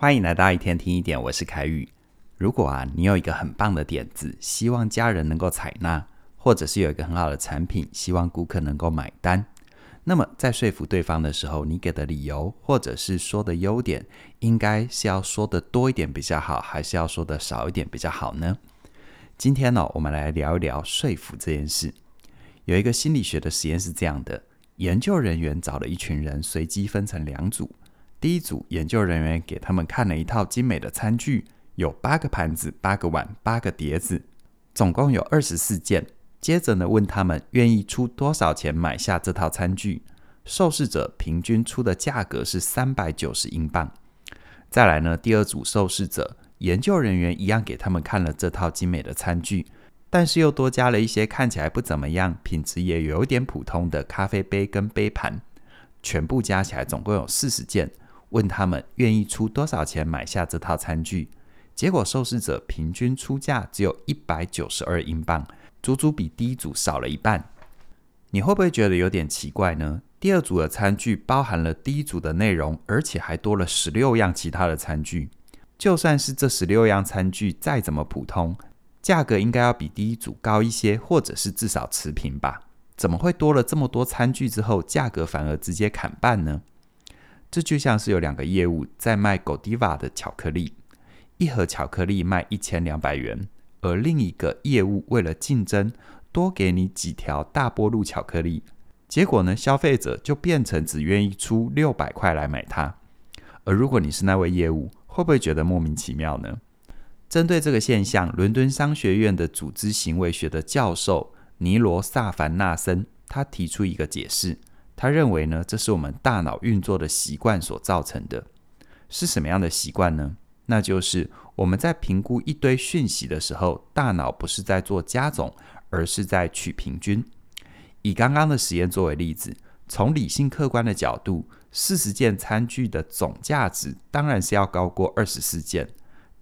欢迎来到一天听一点，我是凯宇。如果啊，你有一个很棒的点子，希望家人能够采纳，或者是有一个很好的产品，希望顾客能够买单，那么在说服对方的时候，你给的理由或者是说的优点，应该是要说的多一点比较好，还是要说的少一点比较好呢？今天呢，我们来聊一聊说服这件事。有一个心理学的实验是这样的：研究人员找了一群人，随机分成两组。第一组研究人员给他们看了一套精美的餐具，有八个盘子、八个碗、八个碟子，总共有二十四件。接着呢，问他们愿意出多少钱买下这套餐具。受试者平均出的价格是三百九十英镑。再来呢，第二组受试者，研究人员一样给他们看了这套精美的餐具，但是又多加了一些看起来不怎么样、品质也有点普通的咖啡杯跟杯盘，全部加起来总共有四十件。问他们愿意出多少钱买下这套餐具，结果受试者平均出价只有一百九十二英镑，足足比第一组少了一半。你会不会觉得有点奇怪呢？第二组的餐具包含了第一组的内容，而且还多了十六样其他的餐具。就算是这十六样餐具再怎么普通，价格应该要比第一组高一些，或者是至少持平吧？怎么会多了这么多餐具之后，价格反而直接砍半呢？这就像是有两个业务在卖 Godiva 的巧克力，一盒巧克力卖一千两百元，而另一个业务为了竞争，多给你几条大波路巧克力，结果呢，消费者就变成只愿意出六百块来买它。而如果你是那位业务，会不会觉得莫名其妙呢？针对这个现象，伦敦商学院的组织行为学的教授尼罗萨凡纳森，他提出一个解释。他认为呢，这是我们大脑运作的习惯所造成的。是什么样的习惯呢？那就是我们在评估一堆讯息的时候，大脑不是在做加总，而是在取平均。以刚刚的实验作为例子，从理性客观的角度，四十件餐具的总价值当然是要高过二十四件，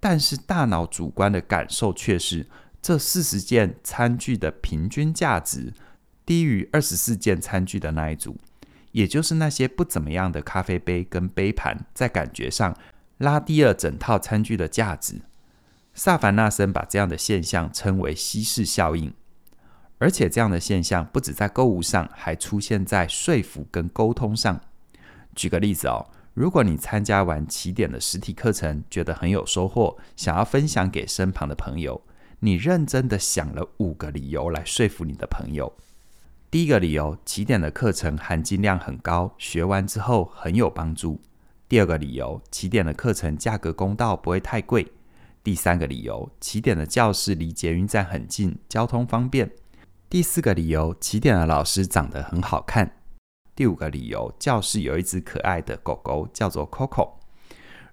但是大脑主观的感受却是这四十件餐具的平均价值低于二十四件餐具的那一组。也就是那些不怎么样的咖啡杯跟杯盘，在感觉上拉低了整套餐具的价值。萨凡纳森把这样的现象称为稀释效应，而且这样的现象不止在购物上，还出现在说服跟沟通上。举个例子哦，如果你参加完起点的实体课程，觉得很有收获，想要分享给身旁的朋友，你认真的想了五个理由来说服你的朋友。第一个理由，起点的课程含金量很高，学完之后很有帮助。第二个理由，起点的课程价格公道，不会太贵。第三个理由，起点的教室离捷运站很近，交通方便。第四个理由，起点的老师长得很好看。第五个理由，教室有一只可爱的狗狗，叫做 Coco。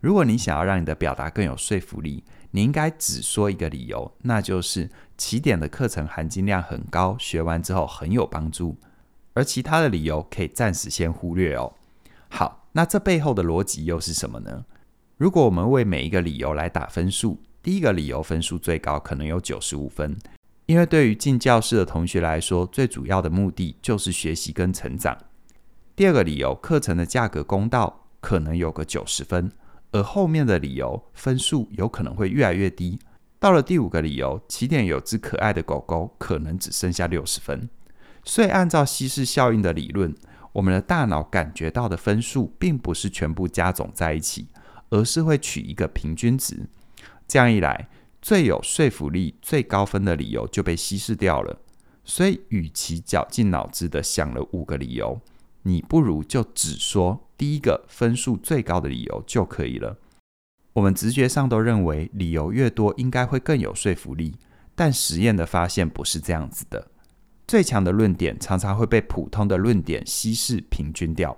如果你想要让你的表达更有说服力，你应该只说一个理由，那就是起点的课程含金量很高，学完之后很有帮助，而其他的理由可以暂时先忽略哦。好，那这背后的逻辑又是什么呢？如果我们为每一个理由来打分数，第一个理由分数最高，可能有九十五分，因为对于进教室的同学来说，最主要的目的就是学习跟成长。第二个理由，课程的价格公道，可能有个九十分。而后面的理由分数有可能会越来越低，到了第五个理由，起点有只可爱的狗狗，可能只剩下六十分。所以按照稀释效应的理论，我们的大脑感觉到的分数并不是全部加总在一起，而是会取一个平均值。这样一来，最有说服力、最高分的理由就被稀释掉了。所以，与其绞尽脑汁的想了五个理由，你不如就只说。第一个分数最高的理由就可以了。我们直觉上都认为理由越多应该会更有说服力，但实验的发现不是这样子的。最强的论点常常会被普通的论点稀释平均掉。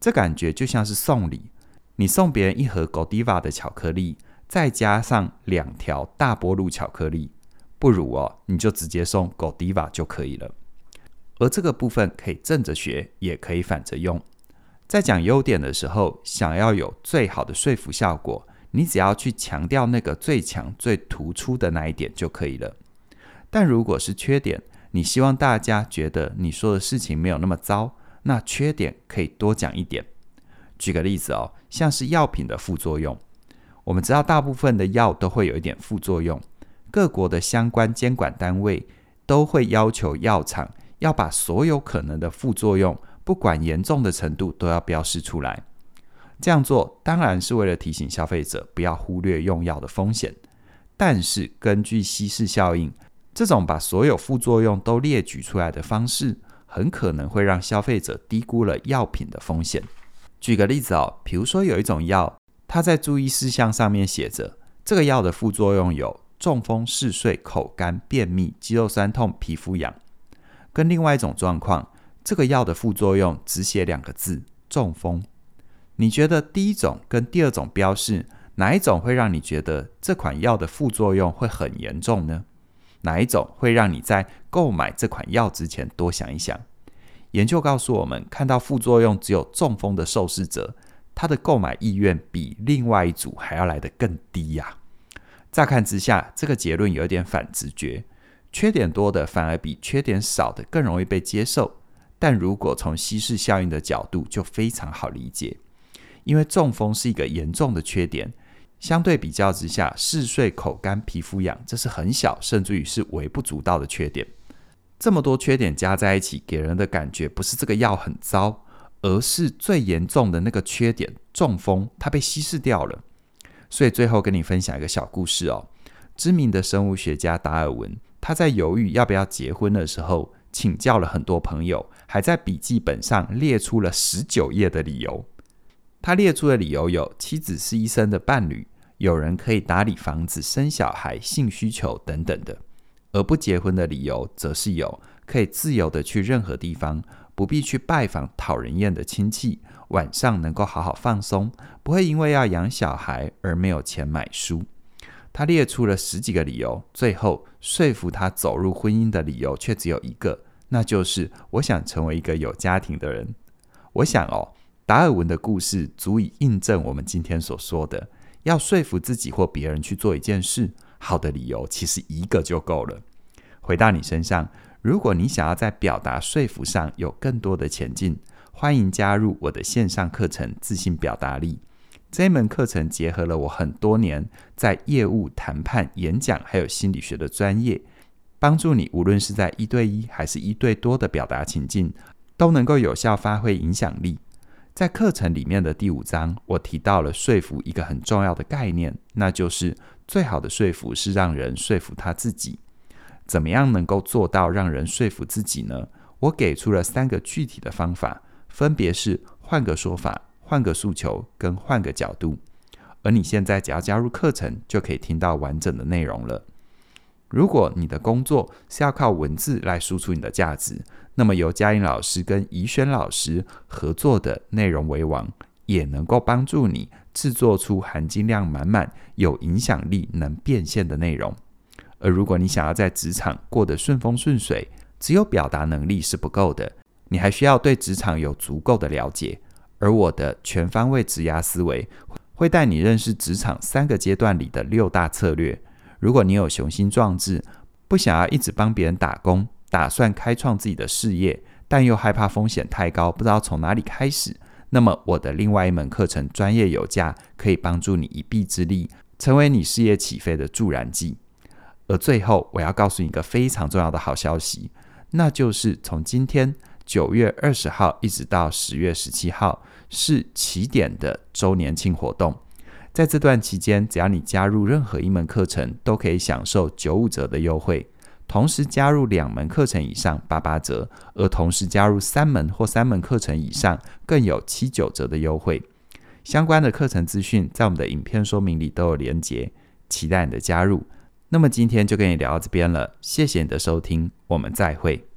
这感觉就像是送礼，你送别人一盒 Godiva 的巧克力，再加上两条大波路巧克力，不如哦，你就直接送 Godiva 就可以了。而这个部分可以正着学，也可以反着用。在讲优点的时候，想要有最好的说服效果，你只要去强调那个最强、最突出的那一点就可以了。但如果是缺点，你希望大家觉得你说的事情没有那么糟，那缺点可以多讲一点。举个例子哦，像是药品的副作用，我们知道大部分的药都会有一点副作用，各国的相关监管单位都会要求药厂要把所有可能的副作用，不管严重的程度，都要标示出来。这样做当然是为了提醒消费者不要忽略用药的风险，但是根据稀释效应，这种把所有副作用都列举出来的方式，很可能会让消费者低估了药品的风险。举个例子哦，比如说有一种药，它在注意事项上面写着，这个药的副作用有中风、嗜睡、口干、便秘、肌肉酸痛、皮肤痒，跟另外一种状况，这个药的副作用只写两个字：中风。你觉得第一种跟第二种标示哪一种会让你觉得这款药的副作用会很严重呢？哪一种会让你在购买这款药之前多想一想？研究告诉我们，看到副作用只有中风的受试者，他的购买意愿比另外一组还要来得更低呀。乍看之下，这个结论有点反直觉，缺点多的反而比缺点少的更容易被接受。但如果从稀释效应的角度，就非常好理解。因为中风是一个严重的缺点，相对比较之下，嗜睡、口干、皮肤痒，这是很小，甚至于是微不足道的缺点。这么多缺点加在一起，给人的感觉不是这个药很糟，而是最严重的那个缺点——中风，它被稀释掉了。所以最后跟你分享一个小故事哦。知名的生物学家达尔文，他在犹豫要不要结婚的时候，请教了很多朋友，还在笔记本上列出了十九页的理由。他列出的理由有：妻子是医生的伴侣，有人可以打理房子、生小孩、性需求等等的；而不结婚的理由，则是有可以自由地去任何地方，不必去拜访讨人厌的亲戚，晚上能够好好放松，不会因为要养小孩而没有钱买书。他列出了十几个理由，最后说服他走入婚姻的理由却只有一个，那就是我想成为一个有家庭的人。我想哦。达尔文的故事足以印证我们今天所说的：要说服自己或别人去做一件事，好的理由其实一个就够了。回到你身上，如果你想要在表达说服上有更多的前进，欢迎加入我的线上课程《自信表达力》。这一门课程结合了我很多年在业务、谈判、演讲还有心理学的专业，帮助你无论是在一对一还是一对多的表达情境，都能够有效发挥影响力。在课程里面的第五章，我提到了说服一个很重要的概念，那就是最好的说服是让人说服他自己。怎么样能够做到让人说服自己呢？我给出了三个具体的方法，分别是换个说法、换个诉求跟换个角度。而你现在只要加入课程，就可以听到完整的内容了。如果你的工作是要靠文字来输出你的价值，那么由嘉颖老师跟怡轩老师合作的内容为王，也能够帮助你制作出含金量满满、有影响力、能变现的内容。而如果你想要在职场过得顺风顺水，只有表达能力是不够的，你还需要对职场有足够的了解。而我的全方位职涯思维会带你认识职场三个阶段里的六大策略。如果你有雄心壮志，不想要一直帮别人打工，打算开创自己的事业，但又害怕风险太高，不知道从哪里开始，那么我的另外一门课程《专业有价》可以帮助你一臂之力，成为你事业起飞的助燃剂。而最后，我要告诉你一个非常重要的好消息，那就是从今天九月二十号一直到十月十七号是起点的周年庆活动。在这段期间，只要你加入任何一门课程，都可以享受九五折的优惠；同时加入两门课程以上八八折，而同时加入三门或三门课程以上，更有七九折的优惠。相关的课程资讯在我们的影片说明里都有连结，期待你的加入。那么今天就跟你聊到这边了，谢谢你的收听，我们再会。